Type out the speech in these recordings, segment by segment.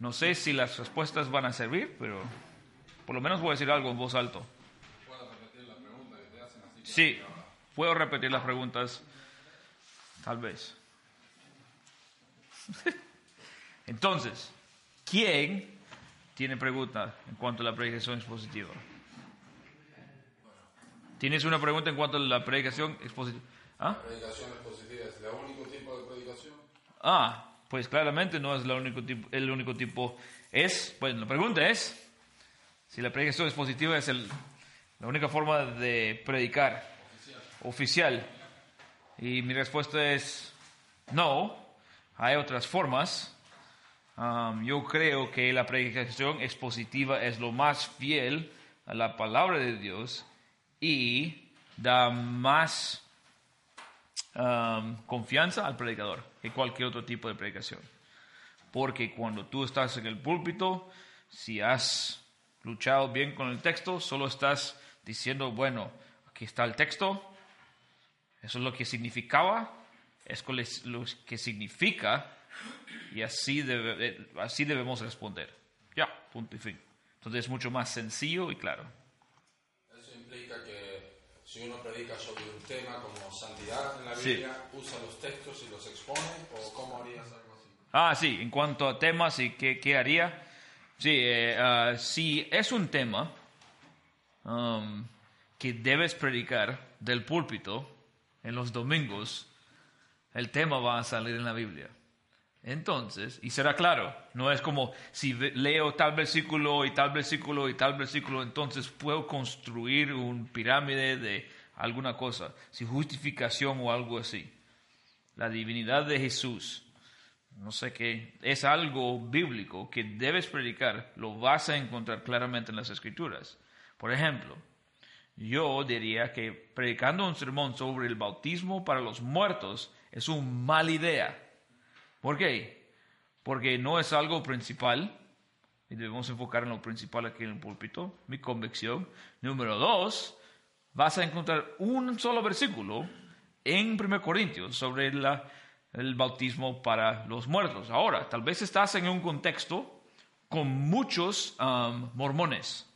No sé si las respuestas van a servir, pero por lo menos voy a decir algo en voz alto. Sí, puedo repetir las preguntas, tal vez. Entonces, ¿quién tiene pregunta en cuanto a la predicación expositiva? ¿Tienes una pregunta en cuanto a la predicación expositiva? ¿Ah? La predicación expositiva es el único tipo de predicación. Ah, pues claramente no es la único tipo, el único tipo. Es, bueno, la pregunta es si la predicación expositiva es el, la única forma de predicar oficial. Y mi respuesta es no, hay otras formas. Um, yo creo que la predicación expositiva es lo más fiel a la palabra de Dios y da más confianza al predicador que cualquier otro tipo de predicación. Porque cuando tú estás en el púlpito, si has luchado bien con el texto, solo estás diciendo, bueno, aquí está el texto, eso es lo que significaba, es lo que significa, y así, debe, así debemos responder. Ya, punto y fin. Entonces es mucho más sencillo y claro. Eso implica que si uno predica sobre tema como santidad en la Biblia, usa los textos y los expone, o cómo harías algo así. Ah, sí, en cuanto a temas y qué, qué haría. Sí, eh, ah, si es un tema um, que debes predicar del púlpito en los domingos, el tema va a salir en la Biblia. Entonces, y será claro, no es como si leo tal versículo y tal versículo y tal versículo, entonces puedo construir un pirámide de alguna cosa, si justificación o algo así. La divinidad de Jesús, no sé qué, es algo bíblico que debes predicar, lo vas a encontrar claramente en las escrituras. Por ejemplo, yo diría que predicando un sermón sobre el bautismo para los muertos es una mala idea ¿Por qué? Porque no es algo principal y debemos enfocar en lo principal aquí en el púlpito, mi convicción. Número dos, vas a encontrar un solo versículo en 1 Corintios sobre el bautismo para los muertos. Ahora, tal vez estás en un contexto con muchos um, mormones.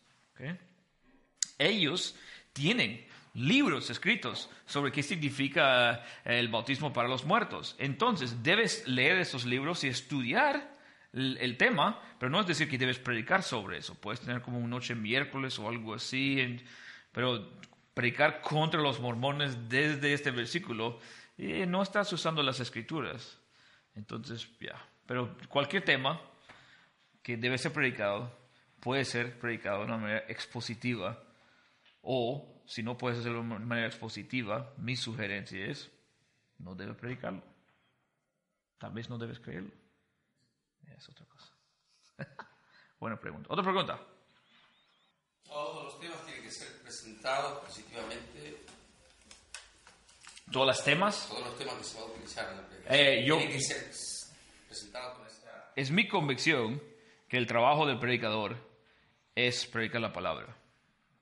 Ellos tienen libros escritos sobre qué significa eh, el bautismo para los muertos. Entonces, debes leer esos libros y estudiar el, tema, pero no es decir que debes predicar sobre eso. Puedes tener como una noche miércoles o algo así, pero predicar contra los mormones desde este versículo, eh, no estás usando las escrituras. Entonces, ya. Pero cualquier tema que debe ser predicado puede ser predicado de una manera expositiva o si no puedes hacerlo de manera expositiva, mi sugerencia es, no debes predicarlo. Tal vez no debes creerlo. Es otra cosa. Buena pregunta. Otra pregunta. Todos los temas presentados positivamente. ¿Todos los temas? Todos los temas que se van a utilizar en la predicación. Eh, que ser presentados con esta... Es mi convicción que el trabajo del predicador es predicar la palabra.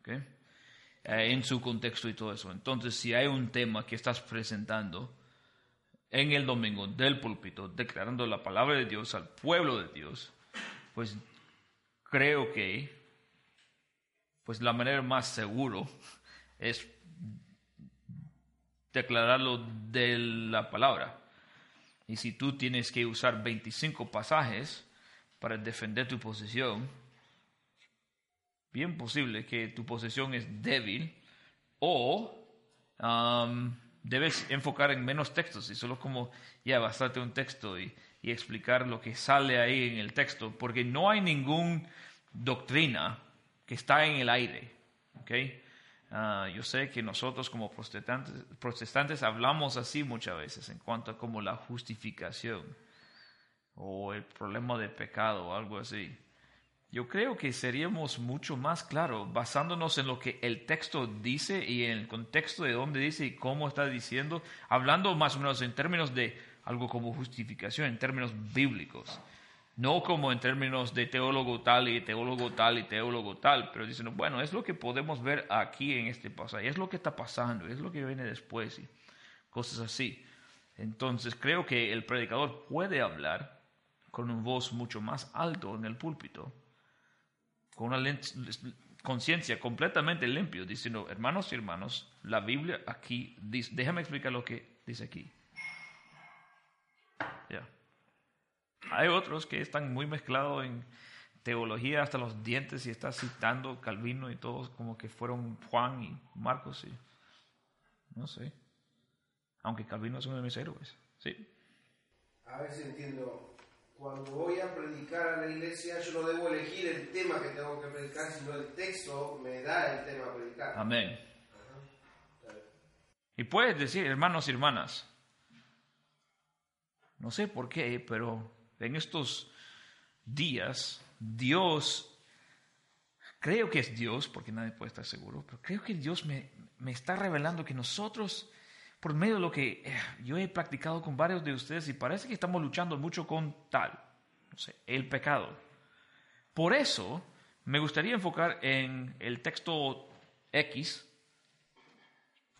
¿Okay? Eh, en su contexto y todo eso. Entonces, si hay un tema que estás presentando en el domingo del púlpito, declarando la palabra de Dios al pueblo de Dios, pues creo que pues la manera más seguro es declararlo de la palabra. Y si tú tienes que usar 25 pasajes para defender tu posición, bien posible que tu posesión es débil o um, debes enfocar en menos textos y solo como ya bastante un texto y, explicar lo que sale ahí en el texto, porque no hay ninguna doctrina que está en el aire. ¿okay? Ah, yo sé que nosotros como protestantes, protestantes hablamos así muchas veces en cuanto a como la justificación o el problema de pecado o algo así. yo creo que seríamos mucho más claros basándonos en lo que el texto dice y en el contexto de dónde dice y cómo está diciendo, hablando más o menos en términos de algo como justificación, en términos bíblicos. No como en términos de teólogo tal y teólogo tal y teólogo tal, pero diciendo, bueno, es lo que podemos ver aquí en este pasaje, es lo que está pasando, es lo que viene después y cosas así. Entonces creo que el predicador puede hablar con una voz mucho más alto en el púlpito con una conciencia completamente limpio, diciendo, hermanos y hermanos, la Biblia aquí dice, déjame explicar lo que dice aquí. Ya. Hay otros que están muy mezclados en teología hasta los dientes y está citando Calvino y todos como que fueron Juan y Marcos y no sé. Aunque Calvino es uno de mis héroes, sí. A ver si entiendo cuando voy a predicar a la iglesia, yo no debo elegir el tema que tengo que predicar, sino el texto me da el tema a predicar. Amén. Y puedes decir, hermanos y hermanas, no sé por qué, pero en estos días Dios, creo que es Dios, porque nadie puede estar seguro, pero creo que Dios me, me está revelando que nosotros por medio de lo que eh, yo he practicado con varios de ustedes y parece que estamos luchando mucho con tal, no sé, el pecado. Por eso me gustaría enfocar en el texto X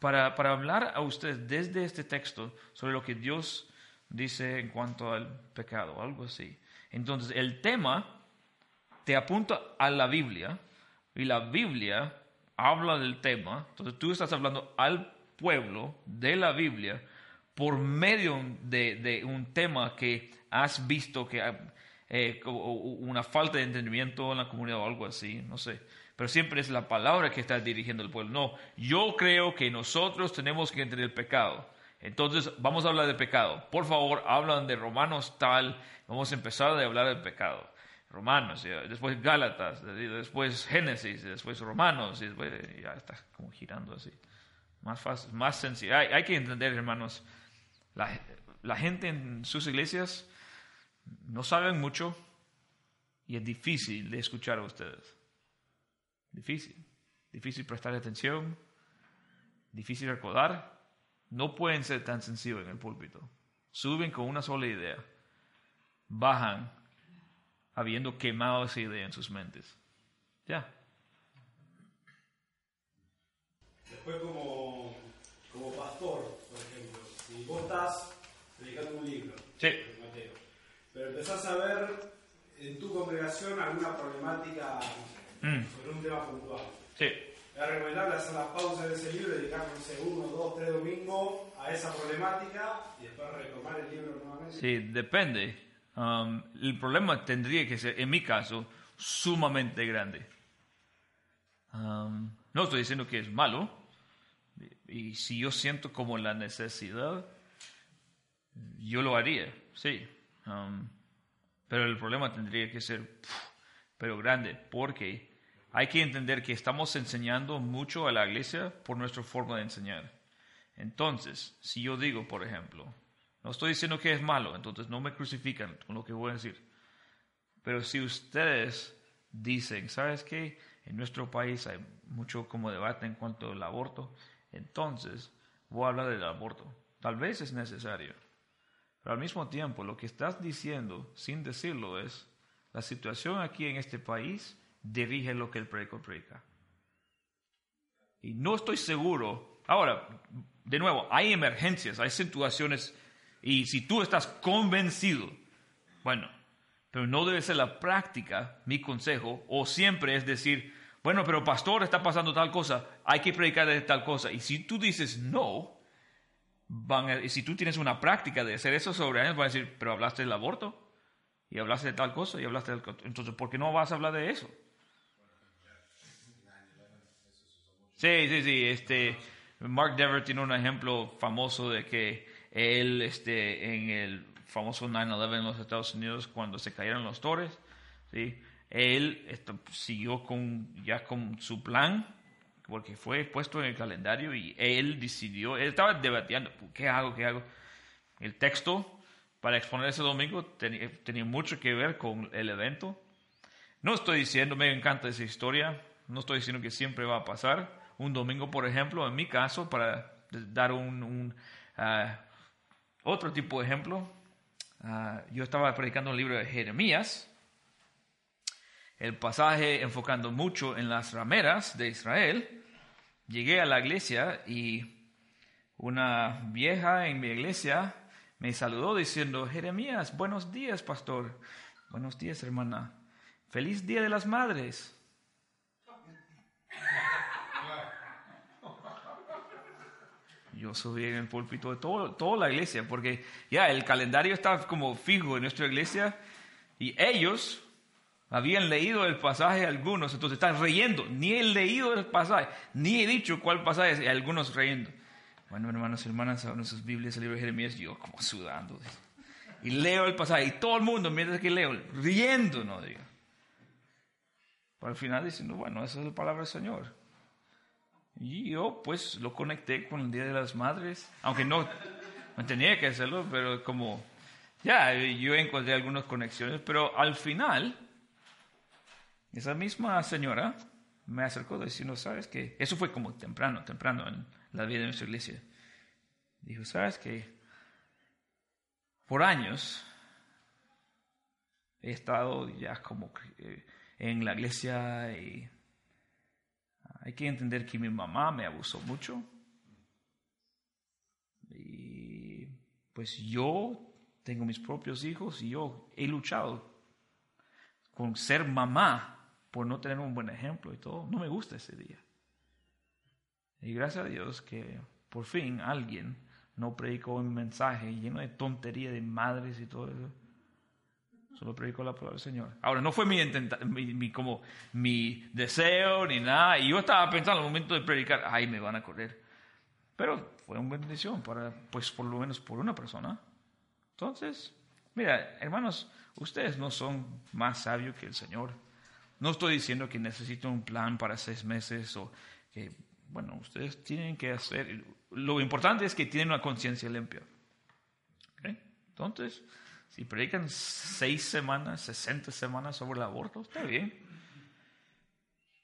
para, para hablar a ustedes desde este texto sobre lo que Dios dice en cuanto al pecado, algo así. Entonces, el tema te apunta a la Biblia y la Biblia habla del tema, entonces tú estás hablando al pueblo de la Biblia por medio de, un tema que has visto que eh, una falta de entendimiento en la comunidad o algo así, no sé. Pero siempre es la palabra que está dirigiendo el pueblo. No, yo creo que nosotros tenemos que entender el pecado. Entonces, vamos a hablar de pecado. Por favor, hablan de Romanos tal. Vamos a empezar a hablar del pecado. Romanos, después Gálatas, después Génesis, después Romanos, y ya está como girando así más fácil, más sencillo. Hay, que entender, hermanos, la, gente en sus iglesias no saben mucho y es difícil de escuchar a ustedes. Difícil. Difícil prestar atención, difícil recordar. No pueden ser tan sencillos en el púlpito. Suben con una sola idea. Bajan habiendo quemado esa idea en sus mentes. Ya. Después como, como pastor, por ejemplo, si vos estás predicando un libro, sí. Mateo, pero empezás a ver en tu congregación alguna problemática mm. sobre un tema puntual. Sí. Es recomendable hacer la pausa de ese libro, dedicar, no uno, dos, tres domingos a esa problemática y después retomar el libro nuevamente. Sí, depende. Um, el problema tendría que ser, en mi caso, sumamente grande. Um, no estoy diciendo que es malo, y si yo siento como la necesidad, yo lo haría, sí. Um, pero el problema tendría que ser, pero grande, porque hay que entender que estamos enseñando mucho a la iglesia por nuestra forma de enseñar. Entonces, si yo digo, por ejemplo, no estoy diciendo que es malo, entonces no me crucifican con lo que voy a decir. Pero si ustedes dicen, ¿sabes qué? En nuestro país hay mucho como debate en cuanto al aborto entonces voy a hablar del aborto. Tal vez es necesario. Pero al mismo tiempo, lo que estás diciendo, sin decirlo, es la situación aquí en este país dirige lo que el predicador predica. Y no estoy seguro. Ahora, de nuevo, hay emergencias, hay situaciones, y si tú estás convencido, bueno, pero no debe ser la práctica, mi consejo, o siempre es decir, bueno, pero pastor, está pasando tal cosa, hay que predicar de tal cosa. Y si tú dices no, van y si tú tienes una práctica de hacer eso sobre años, van a decir, pero hablaste del aborto, y hablaste de tal cosa, y hablaste del... Entonces, ¿por qué no vas a hablar de eso? Sí, sí, sí. Este, Mark Dever tiene un ejemplo famoso de que él, este, en el famoso 9-11 en los Estados Unidos, cuando se cayeron los torres, ¿sí? él siguió con, ya con su plan, porque fue puesto en el calendario y él decidió, él estaba debatiendo, ¿qué hago? ¿Qué hago? El texto para exponer ese domingo tenía, mucho que ver con el evento. No estoy diciendo, me encanta esa historia, no estoy diciendo que siempre va a pasar. Un domingo, por ejemplo, en mi caso, para dar un, ah, otro tipo de ejemplo, ah, yo estaba predicando el libro de Jeremías, el pasaje enfocando mucho en las rameras de Israel. Llegué a la iglesia y una vieja en mi iglesia me saludó diciendo, Jeremías, buenos días, pastor. Buenos días, hermana. Feliz Día de las Madres. Yo subí en el púlpito de todo, toda la iglesia, porque ya el calendario está como fijo en nuestra iglesia y ellos habían leído el pasaje algunos, entonces están riendo. Ni he leído el pasaje, ni he dicho cuál pasaje, y algunos riendo. Bueno, hermanos y hermanas, abren sus Biblias, el libro de Jeremías, yo como sudando. Y leo el pasaje, y todo el mundo, mientras que leo, riendo, no digo. Para el final diciendo, bueno, esa es la palabra del Señor. Y yo pues lo conecté con el Día de las Madres, aunque no, no tenía que hacerlo, pero como, ya, yo encontré algunas conexiones, pero al final, esa misma señora me acercó diciendo, ¿sabes qué? Eso fue como temprano, temprano en la vida de nuestra iglesia. Dijo, ¿sabes qué? Por años he estado ya como eh, en la iglesia y hay que entender que mi mamá me abusó mucho. Y pues yo tengo mis propios hijos y yo he luchado con ser mamá por no tener un buen ejemplo y todo. No me gusta ese día. Y gracias a Dios que por fin alguien no predicó un mensaje lleno de tontería de madres y todo eso. Solo predicó la palabra del Señor. Ahora, no fue mi, mi, como mi deseo ni nada. Y yo estaba pensando al momento de predicar, ay, me van a correr. Pero fue una bendición para, pues, por lo menos por una persona. Entonces, mira, hermanos, ustedes no son más sabios que el Señor. No estoy diciendo que necesito un plan para seis meses o que, bueno, ustedes tienen que hacer. Lo importante es que tienen una conciencia limpia. Entonces, si predican seis semanas, sesenta semanas sobre el aborto, está bien.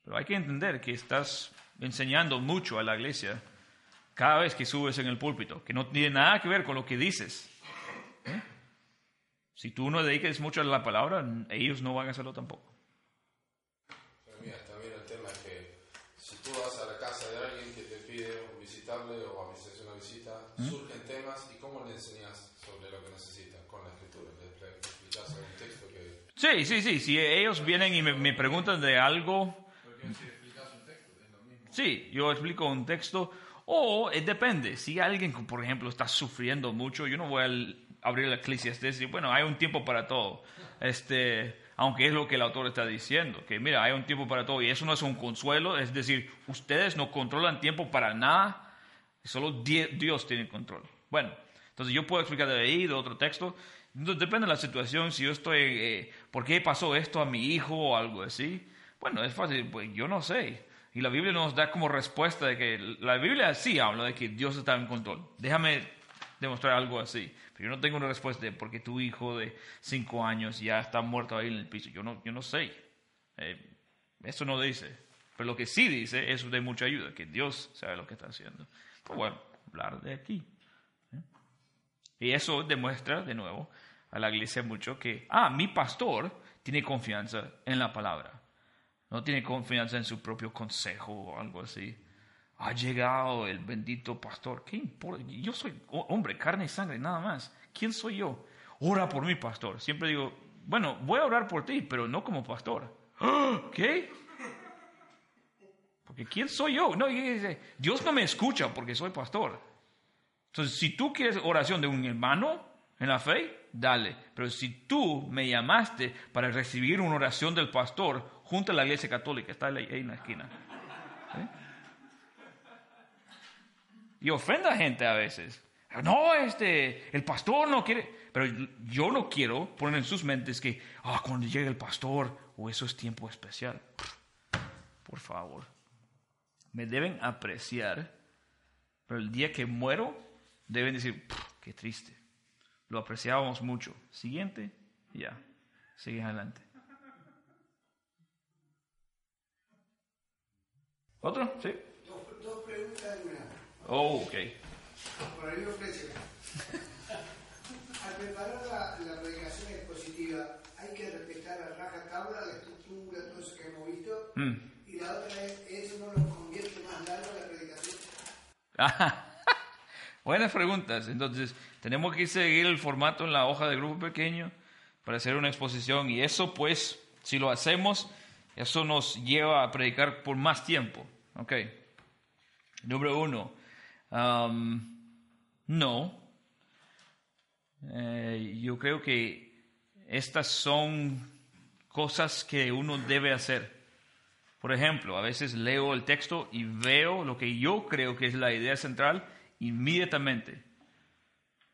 Pero hay que entender que estás enseñando mucho a la iglesia cada vez que subes en el púlpito, que no tiene nada que ver con lo que dices. ¿Eh? Si tú no dediques mucho a la palabra, ellos no van a hacerlo tampoco. surgen temas y cómo le enseñas sobre lo que necesitan con la escritura. ¿Le explicas un texto que... Sí, sí, sí. Si ellos vienen y me, preguntan de algo... Sí, yo explico un texto. O eh, depende. Si alguien, por ejemplo, está sufriendo mucho, yo no voy a abrir la Eclesiastes y decir, bueno, hay un tiempo para todo. Este, aunque es lo que el autor está diciendo, que mira, hay un tiempo para todo y eso no es un consuelo, es decir, ustedes no controlan tiempo para nada, Solo Dios tiene control. Bueno, entonces yo puedo explicar de ahí, de otro texto. Depende de la situación, si yo estoy, eh, ¿por qué pasó esto a mi hijo o algo así? Bueno, es fácil, pues yo no sé. Y la Biblia nos da como respuesta de que la Biblia sí habla de que Dios está en control. Déjame demostrar algo así. Pero yo no tengo una respuesta de por qué tu hijo de cinco años ya está muerto ahí en el piso. Yo no, yo no sé. Eh, eso no dice. Pero lo que sí dice es de mucha ayuda, que Dios sabe lo que está haciendo bueno, hablar de aquí. ¿eh? Y eso demuestra de nuevo a la iglesia mucho que, ah, mi pastor tiene confianza en la palabra. No tiene confianza en su propio consejo o algo así. Ha llegado el bendito pastor. ¿Qué importa? Yo soy hombre, carne y sangre, nada más. ¿Quién soy yo? Ora por mi pastor. Siempre digo, bueno, voy a orar por ti, pero no como pastor. ¿Qué? Porque ¿quién soy yo? No, Dios no me escucha porque soy pastor. Entonces, si tú quieres oración de un hermano en la fe, dale. Pero si tú me llamaste para recibir una oración del pastor junto a la iglesia católica, está ahí en la esquina. Y ofenda a gente a veces. No, este, el pastor no quiere. Pero yo no quiero poner en sus mentes que, ah, cuando llegue el pastor, o eso es tiempo especial. Por favor me deben apreciar, pero el día que muero deben decir, qué triste. Lo apreciábamos mucho. Siguiente, ya. Yeah. Sigue adelante. ¿Otro? Sí. Dos, preguntas de una. Oh, ok. Por ahí ofrece. Al preparar la, predicación expositiva, hay que respetar la raja tabla, la estructura, todo eso que hemos visto. Mm. Y la otra es, eso no lo convierte más largo la predicación. Ajá. Buenas preguntas. Entonces, tenemos que seguir el formato en la hoja de grupo pequeño para hacer una exposición. Y eso, pues, si lo hacemos, eso nos lleva a predicar por más tiempo. Ok. Número uno. um, no. Eh, yo creo que estas son cosas que uno debe hacer. Por ejemplo, a veces leo el texto y veo lo que yo creo que es la idea central inmediatamente.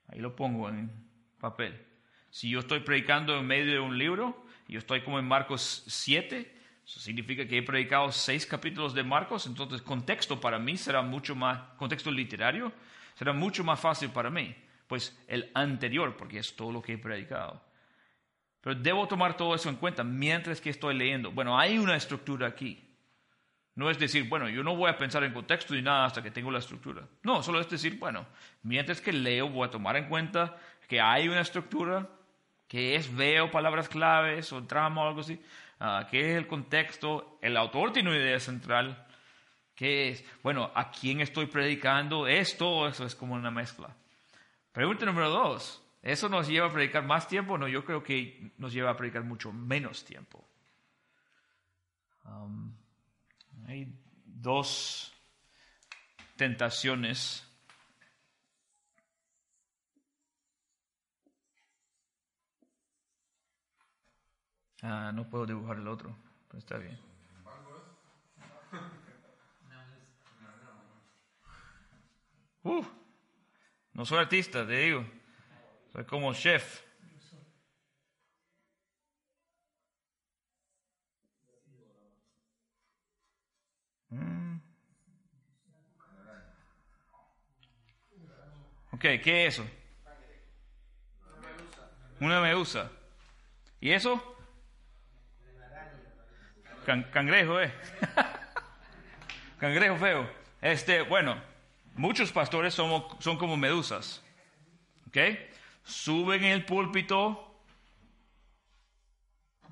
Ahí lo pongo en papel. Si yo estoy predicando en medio de un libro, yo estoy como en Marcos 7, eso significa que he predicado seis capítulos de Marcos, entonces contexto para mí será mucho más, contexto literario, será mucho más fácil para mí, pues el anterior, porque es todo lo que he predicado. Pero debo tomar todo eso en cuenta mientras que estoy leyendo. Bueno, hay una estructura aquí. No es decir, bueno, yo no voy a pensar en contexto ni nada hasta que tengo la estructura. No, solo es decir, bueno, mientras que leo voy a tomar en cuenta que hay una estructura, que es veo palabras claves o trama o algo así, ah, que es el contexto, el autor tiene una idea central, que es, bueno, a quién estoy predicando, es todo eso, es como una mezcla. Pregunta número dos, ¿eso nos lleva a predicar más tiempo? No, yo creo que nos lleva a predicar mucho menos tiempo. Um, hay dos tentaciones. Ah, no puedo dibujar el otro, pero está bien. Uh, no soy artista, te digo. Soy como chef. Ok, ¿qué es eso? Una medusa. ¿Y eso? Can- cangrejo, ¿eh? cangrejo feo. Este, bueno, muchos pastores somos, son como medusas. ¿Ok? Suben el púlpito,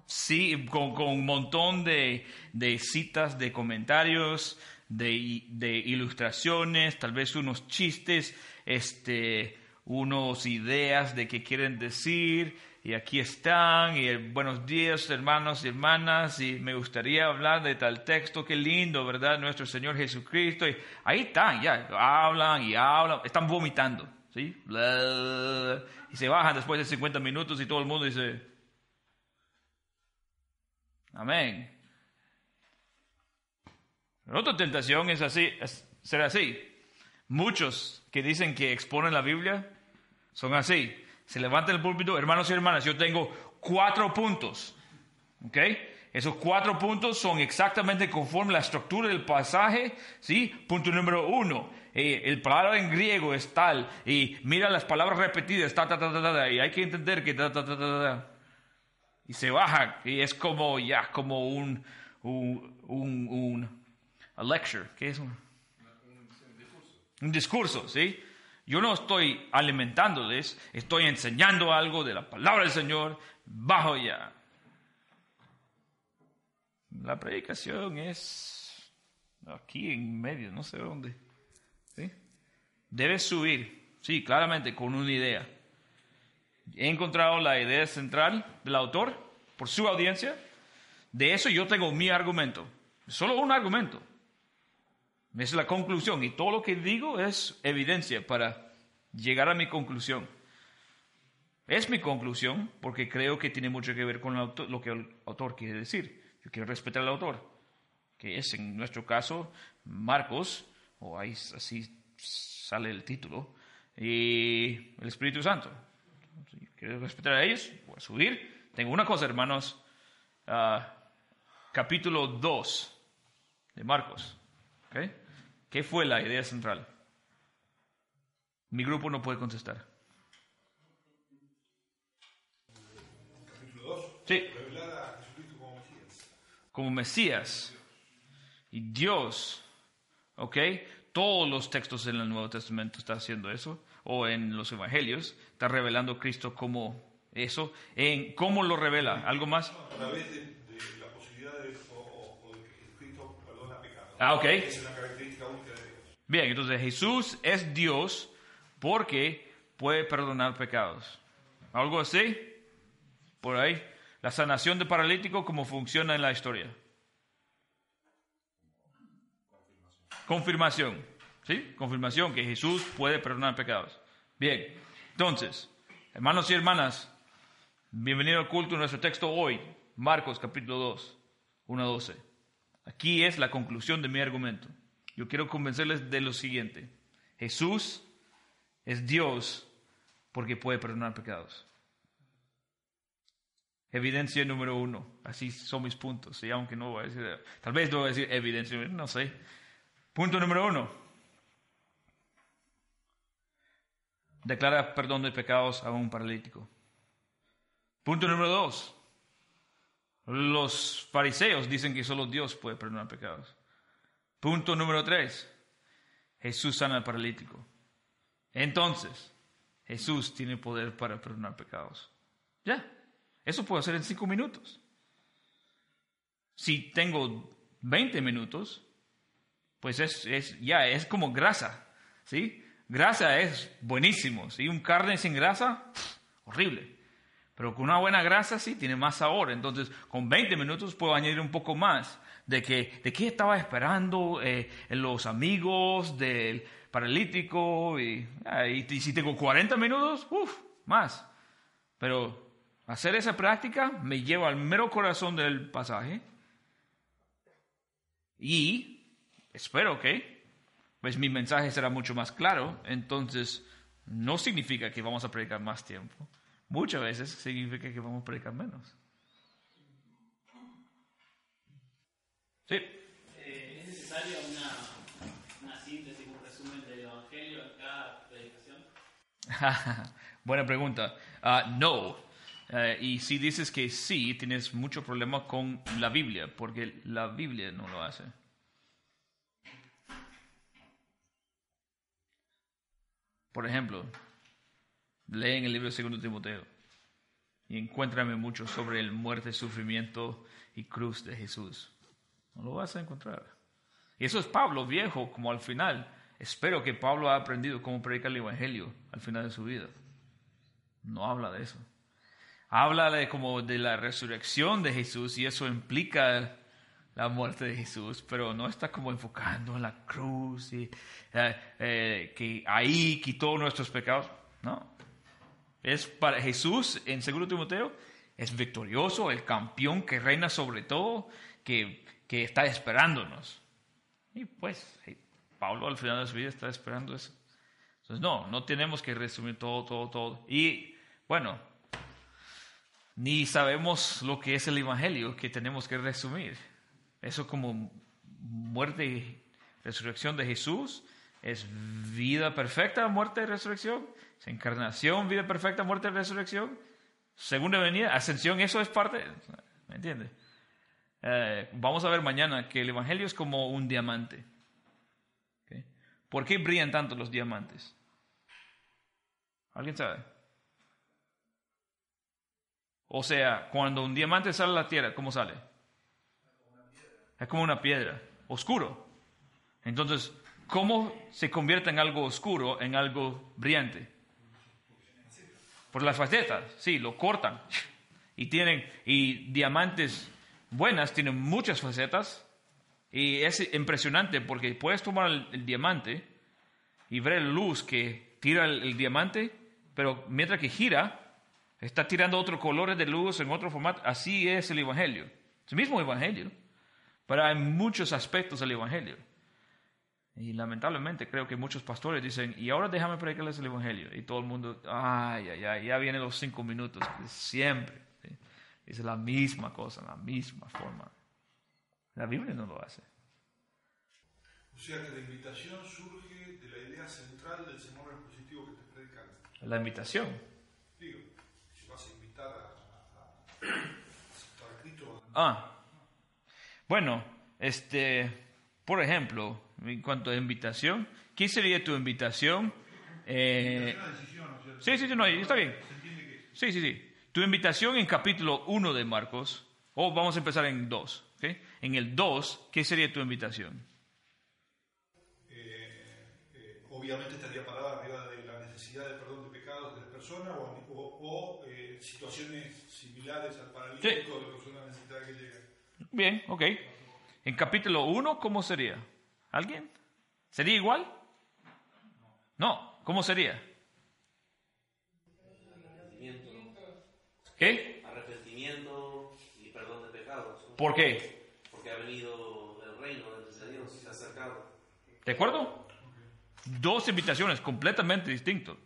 sí, con, con un montón de, de citas, de comentarios, de, de ilustraciones, tal vez unos chistes, este, unos ideas de qué quieren decir, y aquí están, y eh, buenos días hermanos y hermanas, y me gustaría hablar de tal texto, qué lindo, ¿verdad? Nuestro Señor Jesucristo, y ahí están, ya, hablan y hablan, están vomitando, ¿sí? Y se bajan después de 50 minutos y todo el mundo dice, amén. Otra tentación es así, es ser así. Muchos que dicen que exponen la Biblia son así. Se levantan el púlpito, hermanos y hermanas, yo tengo cuatro puntos. ¿Ok? Esos cuatro puntos son exactamente conforme la estructura del pasaje. ¿Sí? Punto número uno. eh, el palabra en griego es tal. Y mira las palabras repetidas. Ta, ta, ta, ta, ta, y hay que entender que ta, ta, ta, ta, ta. Y se baja. Y es como ya, como un, un, un, un a lecture. ¿Qué es un? Un discurso, ¿sí? Yo no estoy alimentándoles, estoy enseñando algo de la palabra del Señor, bajo ya. La predicación es aquí en medio, no sé dónde. ¿sí? Debes subir, sí, claramente, con una idea. He encontrado la idea central del autor por su audiencia. De eso yo tengo mi argumento. Solo un argumento. Es la conclusión y todo lo que digo es evidencia para llegar a mi conclusión. Es mi conclusión porque creo que tiene mucho que ver con lo que el autor quiere decir. Yo quiero respetar al autor, que es en nuestro caso Marcos, o ahí así sale el título, y el Espíritu Santo. Quiero respetar a ellos, voy a subir. Tengo una cosa, hermanos, ah, capítulo 2 de Marcos. ¿ok? ¿Qué fue la idea central? Mi grupo no puede contestar. Capítulo 2. Sí, Revelar a Jesucristo como Mesías. como Mesías. Y Dios ¿ok? Todos los textos en el Nuevo Testamento están haciendo eso, o en los Evangelios, está revelando a Cristo como eso. En, ¿Cómo lo revela? ¿Algo más? A través de, de la posibilidad de, o, o- o de que Jesucristo perdona pecados. Ah, ok. Es una característica. Bien, entonces Jesús es Dios porque puede perdonar pecados. ¿Algo así? Por ahí. La sanación de paralítico, ¿cómo funciona en la historia? Confirmación. ¿Sí? Confirmación que Jesús puede perdonar pecados. Bien. Entonces, hermanos y hermanas, bienvenido al culto. Nuestro texto hoy, Marcos capítulo 2, 1 a 12. Aquí es la conclusión de mi argumento. Yo quiero convencerles de lo siguiente. Jesús es Dios porque puede perdonar pecados. Evidencia número uno. Así son mis puntos. Y aunque no voy a decir, tal vez a decir evidencia, no sé. Punto número uno. Declara perdón de pecados a un paralítico. Punto número dos. Los fariseos dicen que solo Dios puede perdonar pecados. Punto número tres. Jesús sana al paralítico. Entonces, Jesús tiene poder para perdonar pecados. Ya. Eso puedo hacer en cinco minutos. Si tengo 20 minutos, pues es, ya es como grasa. ¿sí? Grasa es buenísimo. ¿sí? Un carne sin grasa, horrible. Pero con una buena grasa sí tiene más sabor. Entonces, con 20 minutos puedo añadir un poco más de que de qué estaba esperando eh, los amigos del paralítico. Y, y si tengo 40 minutos, uff, más. Pero hacer esa práctica me lleva al mero corazón del pasaje. Y espero que pues mi mensaje será mucho más claro. Entonces, no significa que vamos a predicar más tiempo. Muchas veces significa que vamos a predicar menos. Sí. Eh, ¿Es necesaria una, una síntesis, un resumen del Evangelio en cada predicación? Buena pregunta. Ah, no. Eh, y si dices que sí, tienes mucho problema con la Biblia, porque la Biblia no lo hace. Por ejemplo, leen el libro de 2 Timoteo y encuéntrame mucho sobre el muerte, sufrimiento y cruz de Jesús. No lo vas a encontrar. Y eso es Pablo viejo, como al final. Espero que Pablo ha aprendido cómo predicar el Evangelio al final de su vida. No habla de eso. Habla de como de la resurrección de Jesús y eso implica la muerte de Jesús, pero no está como enfocando en la cruz y eh, eh, que ahí quitó nuestros pecados. No. Es para Jesús en 2 Timoteo es victorioso, el campeón que reina sobre todo, que, que está esperándonos. Y pues Pablo al final de su vida está esperando eso. Entonces no, no tenemos que resumir todo, todo, todo. Y bueno, ni sabemos lo que es el Evangelio que tenemos que resumir. Eso como muerte y resurrección de Jesús es vida perfecta, muerte y resurrección. Encarnación, vida perfecta, muerte resurrección. Segunda venida, ascensión, eso es parte. ¿Me entiende? Eh, vamos a ver mañana que el Evangelio es como un diamante. ¿Por qué brillan tanto los diamantes? ¿Alguien sabe? O sea, cuando un diamante sale a la tierra, ¿cómo sale? Es como una piedra, oscuro. Entonces, ¿cómo se convierte en algo oscuro en algo brillante? Por las facetas, sí, lo cortan. Y tienen, y diamantes buenas tienen muchas facetas. Y es impresionante porque puedes tomar el, diamante y ver la luz que tira el, el diamante, pero mientras que gira, está tirando otros colores de luz en otro formato. Así es el Evangelio. Es el mismo Evangelio, pero hay muchos aspectos del Evangelio. Y lamentablemente creo que muchos pastores dicen, y ahora déjame predicarles el Evangelio. Y todo el mundo, ay, ay, ay, ya vienen los cinco minutos, siempre. ¿sí? Es la misma cosa, la misma forma. La Biblia no lo hace. O sea que la invitación surge de la idea central del sermón expositivo que te predican. La invitación. Digo, si vas a invitar a, a, a a Cristo, Ah, bueno, este, por ejemplo, en cuanto a invitación, ¿qué sería tu invitación? Eh, sí, sí, sí, no, está bien. Sí, sí, sí. Tu invitación en capítulo 1 de Marcos, o vamos a empezar en 2. ¿ok? En el 2, ¿qué sería tu invitación? eh, obviamente estaría parada arriba de la necesidad de perdón de pecados de las personas o, o- o, eh, situaciones similares al paralítico de la persona necesitada que llega. Bien, ok. En capítulo 1, ¿cómo sería? ¿Alguien? ¿Sería igual? No, ¿cómo sería? ¿Qué? Arrepentimiento y perdón de pecados. ¿no? ¿Por qué? Porque ha venido el reino de Dios, se ha acercado. ¿De acuerdo? Dos invitaciones completamente distintas.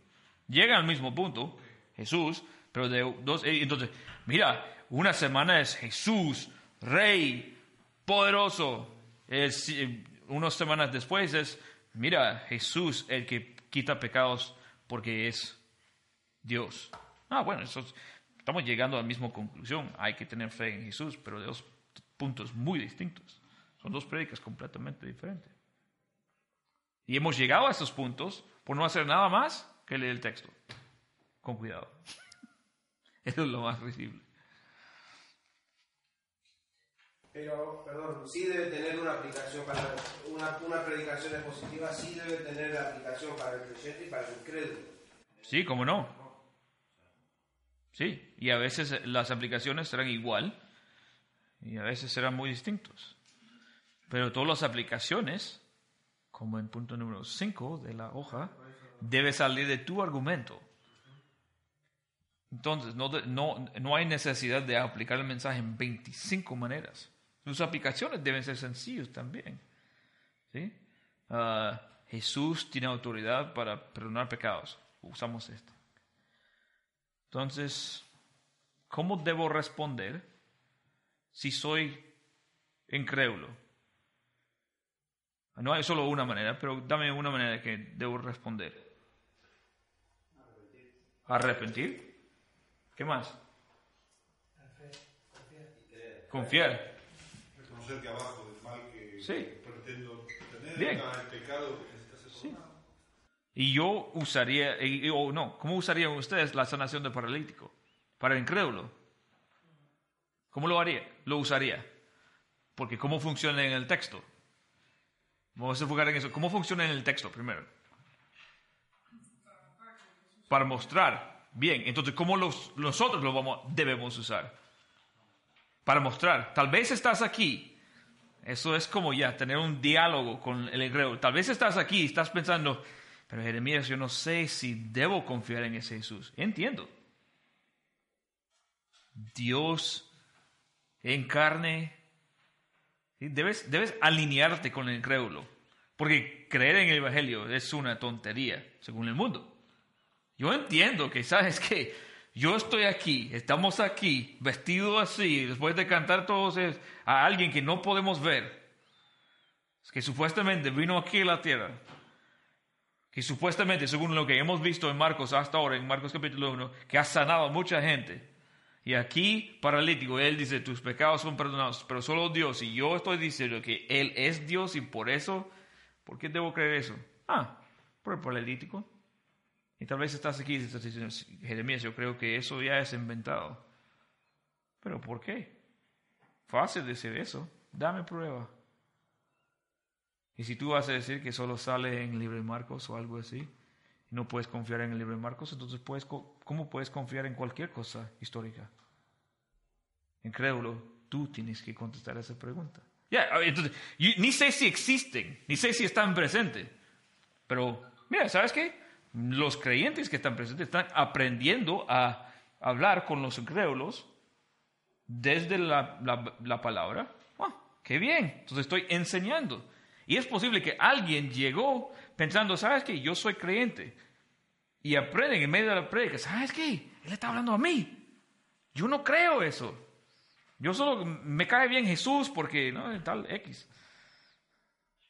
Llegan al mismo punto, Jesús, pero de dos. eh, Entonces, mira, una semana es Jesús, Rey, poderoso. Es, unas semanas después es, mira, Jesús, el que quita pecados porque es Dios. Ah, bueno, estamos llegando a la misma conclusión. Hay que tener fe en Jesús, pero de dos puntos muy distintos. Son dos prédicas completamente diferentes. Y hemos llegado a esos puntos por no hacer nada más que leer el texto. Con cuidado. Eso es lo más visible. Pero, perdón, sí debe tener una aplicación para una, una predicación expositiva, sí debe tener la aplicación para el creyente y para el incrédulo. Sí, cómo no. Sí, y a veces eh, las aplicaciones serán igual y a veces serán muy distintos. Pero todas las aplicaciones, como en punto número 5 de la hoja, debe salir de tu argumento. Entonces, no, no, no hay necesidad de aplicar el mensaje en 25 maneras. Sus aplicaciones deben ser sencillas también. ¿sí? Ah, Jesús tiene autoridad para perdonar pecados. Usamos esto. Entonces, ¿cómo debo responder si soy incrédulo? No hay solo una manera, pero dame una manera que debo responder. Arrepentir. ¿Qué más? Confiar. Reconocer que abajo del mal que Sí. pretendo tener Bien. el pecado que necesita ser perdonado. Y yo usaría, y- y- o no, ¿cómo usarían ustedes la sanación del paralítico? Para el incrédulo. ¿Cómo lo haría? Lo usaría. Porque ¿cómo funciona en el texto? Vamos a enfocar en eso. ¿Cómo funciona en el texto primero? Para mostrar. Bien, entonces, ¿cómo los, nosotros lo vamos, debemos usar? Para mostrar. Tal vez estás aquí. Eso es como ya tener un diálogo con el incrédulo. Tal vez estás aquí y estás pensando, pero Jeremías, yo no sé si debo confiar en ese Jesús. Entiendo. Dios en carne. Debes, debes alinearte con el incrédulo. Porque creer en el Evangelio es una tontería, según el mundo. Yo entiendo que, ¿sabes qué? Yo estoy aquí, estamos aquí, vestido así, después de cantar todos a alguien que no podemos ver, que supuestamente vino aquí a la tierra, que supuestamente, según lo que hemos visto en Marcos hasta ahora, en Marcos capítulo 1, que ha sanado a mucha gente. Y aquí, paralítico, él dice, tus pecados son perdonados, pero solo Dios. Y yo estoy diciendo que Él es Dios y por eso, ¿por qué debo creer eso? Ah, por el paralítico. Y tal vez estás aquí y estás diciendo, "Sí, Jeremías, yo creo que eso ya es inventado. ¿Pero por qué? Fácil decir eso. Dame prueba. Y si tú vas a decir que solo sale en el libro de Marcos o algo así, y no puedes confiar en el libro de Marcos, entonces puedes, ¿cómo puedes confiar en cualquier cosa histórica? Incrédulo, tú tienes que contestar esa pregunta. Ya, ver, entonces, yo ni sé si existen, ni sé si están presentes, pero mira, ¿sabes qué? Los creyentes que están presentes están aprendiendo a hablar con los incrédulos desde la, la- la palabra. Ah, ¡Qué bien! Entonces estoy enseñando. Y es posible que alguien llegó pensando, ¿sabes qué? Yo soy creyente. Y aprenden en medio de la prédica, ¿sabes qué? Él está hablando a mí. Yo no creo eso. Yo solo me cae bien Jesús porque, ¿no? Tal X.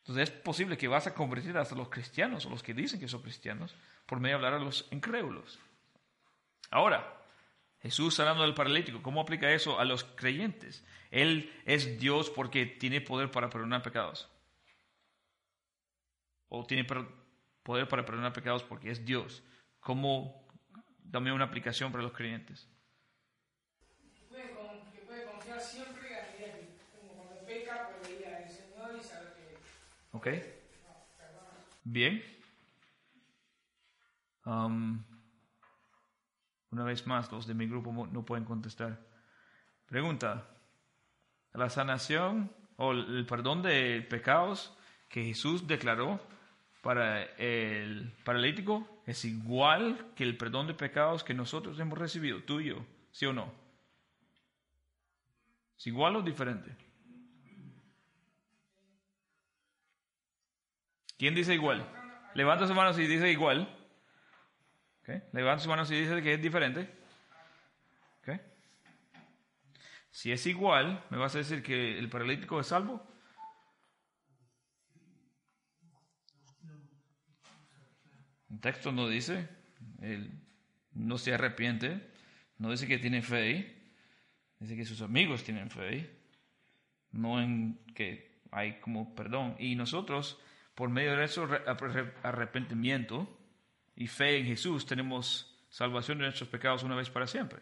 Entonces es posible que vas a convertir hasta los cristianos o los que dicen que son cristianos por medio de hablar a los incrédulos. Ahora, Jesús sanando al paralítico, ¿cómo aplica eso a los creyentes? Él es Dios porque tiene poder para perdonar pecados. o tiene poder para perdonar pecados porque es Dios. ¿Cómo también una aplicación para los creyentes? Que puede, confiar siempre como cuando peca, puede ir al Señor y saber que ¿Ok? Bien. Una vez más, los de mi grupo no pueden contestar. Pregunta. La sanación o el perdón de pecados que Jesús declaró para el paralítico es igual que el perdón de pecados que nosotros hemos recibido, tú y yo, ¿sí o no? ¿Es igual o diferente? ¿Quién dice igual? Levanta sus manos y dice igual. ¿Ok? Levanta sus manos y dice que es diferente. Si es igual, ¿me vas a decir que el paralítico es salvo? El texto no dice, él no se arrepiente, no dice que tiene fe, dice que sus amigos tienen fe, no en que hay como perdón. Y nosotros, por medio de eso re- arre- arrepentimiento y fe en Jesús, tenemos salvación de nuestros pecados una vez para siempre,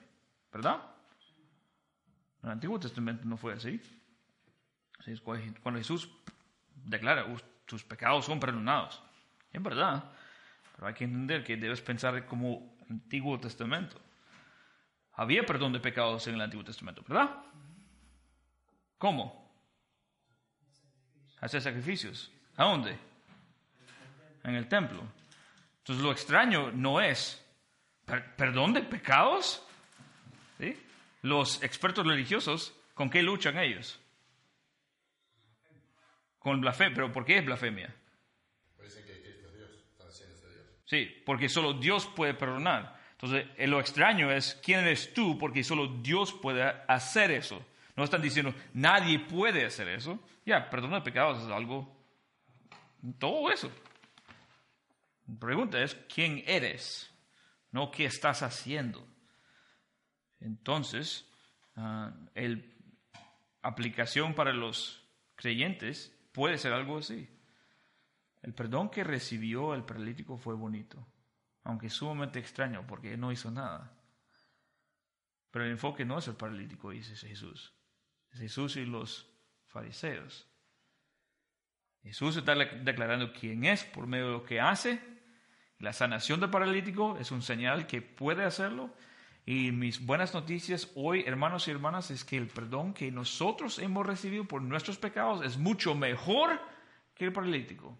¿verdad? En el Antiguo Testamento no fue así. Cuando Jesús declara, "Uh, tus pecados son perdonados. Es verdad, pero hay que entender que debes pensar como Antiguo Testamento. Había perdón de pecados en el Antiguo Testamento, ¿verdad? ¿Cómo? Hacer sacrificios. ¿A dónde? En el templo. Entonces lo extraño no es per- perdón de pecados. ¿Sí? Los expertos religiosos, ¿con qué luchan ellos? Con blasfemia. ¿Pero por qué es blasfemia? Dicen que Cristo es Dios, están diciendo ese Dios. Sí, porque solo Dios puede perdonar. Entonces, eh, lo extraño es quién eres tú, porque solo Dios puede hacer eso. No están diciendo nadie puede hacer eso. Ya, perdón de pecados es algo. Todo eso. La pregunta es quién eres, no qué estás haciendo. Entonces, ah, el aplicación para los creyentes puede ser algo así. El perdón que recibió el paralítico fue bonito, aunque sumamente extraño porque no hizo nada. Pero el enfoque no es el paralítico, dice Jesús. Es Jesús y los fariseos. Jesús está declarando quién es por medio de lo que hace. La sanación del paralítico es un señal que puede hacerlo. Y mis buenas noticias hoy, hermanos y hermanas, es que el perdón que nosotros hemos recibido por nuestros pecados es mucho mejor que el paralítico.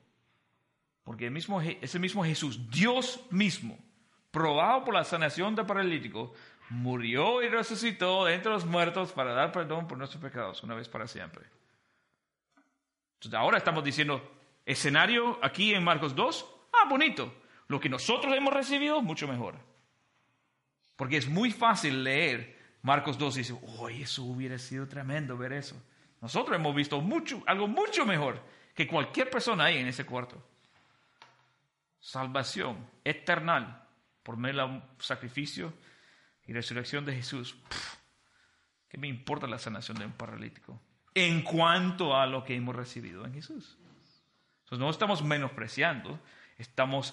Porque el mismo, ese mismo Jesús, Dios mismo, probado por la sanación del paralítico, murió y resucitó de entre los muertos para dar perdón por nuestros pecados una vez para siempre. Entonces ahora estamos diciendo, escenario aquí en Marcos 2, ah, bonito. Lo que nosotros hemos recibido, mucho mejor. Porque es muy fácil leer Marcos 2 y decir, uy, eso hubiera sido tremendo ver eso. Nosotros hemos visto mucho, algo mucho mejor que cualquier persona ahí en ese cuarto. Salvación eterna por medio del sacrificio y resurrección de Jesús. Pff, ¿Qué me importa la sanación de un paralítico? En cuanto a lo que hemos recibido en Jesús. Entonces no estamos menospreciando, estamos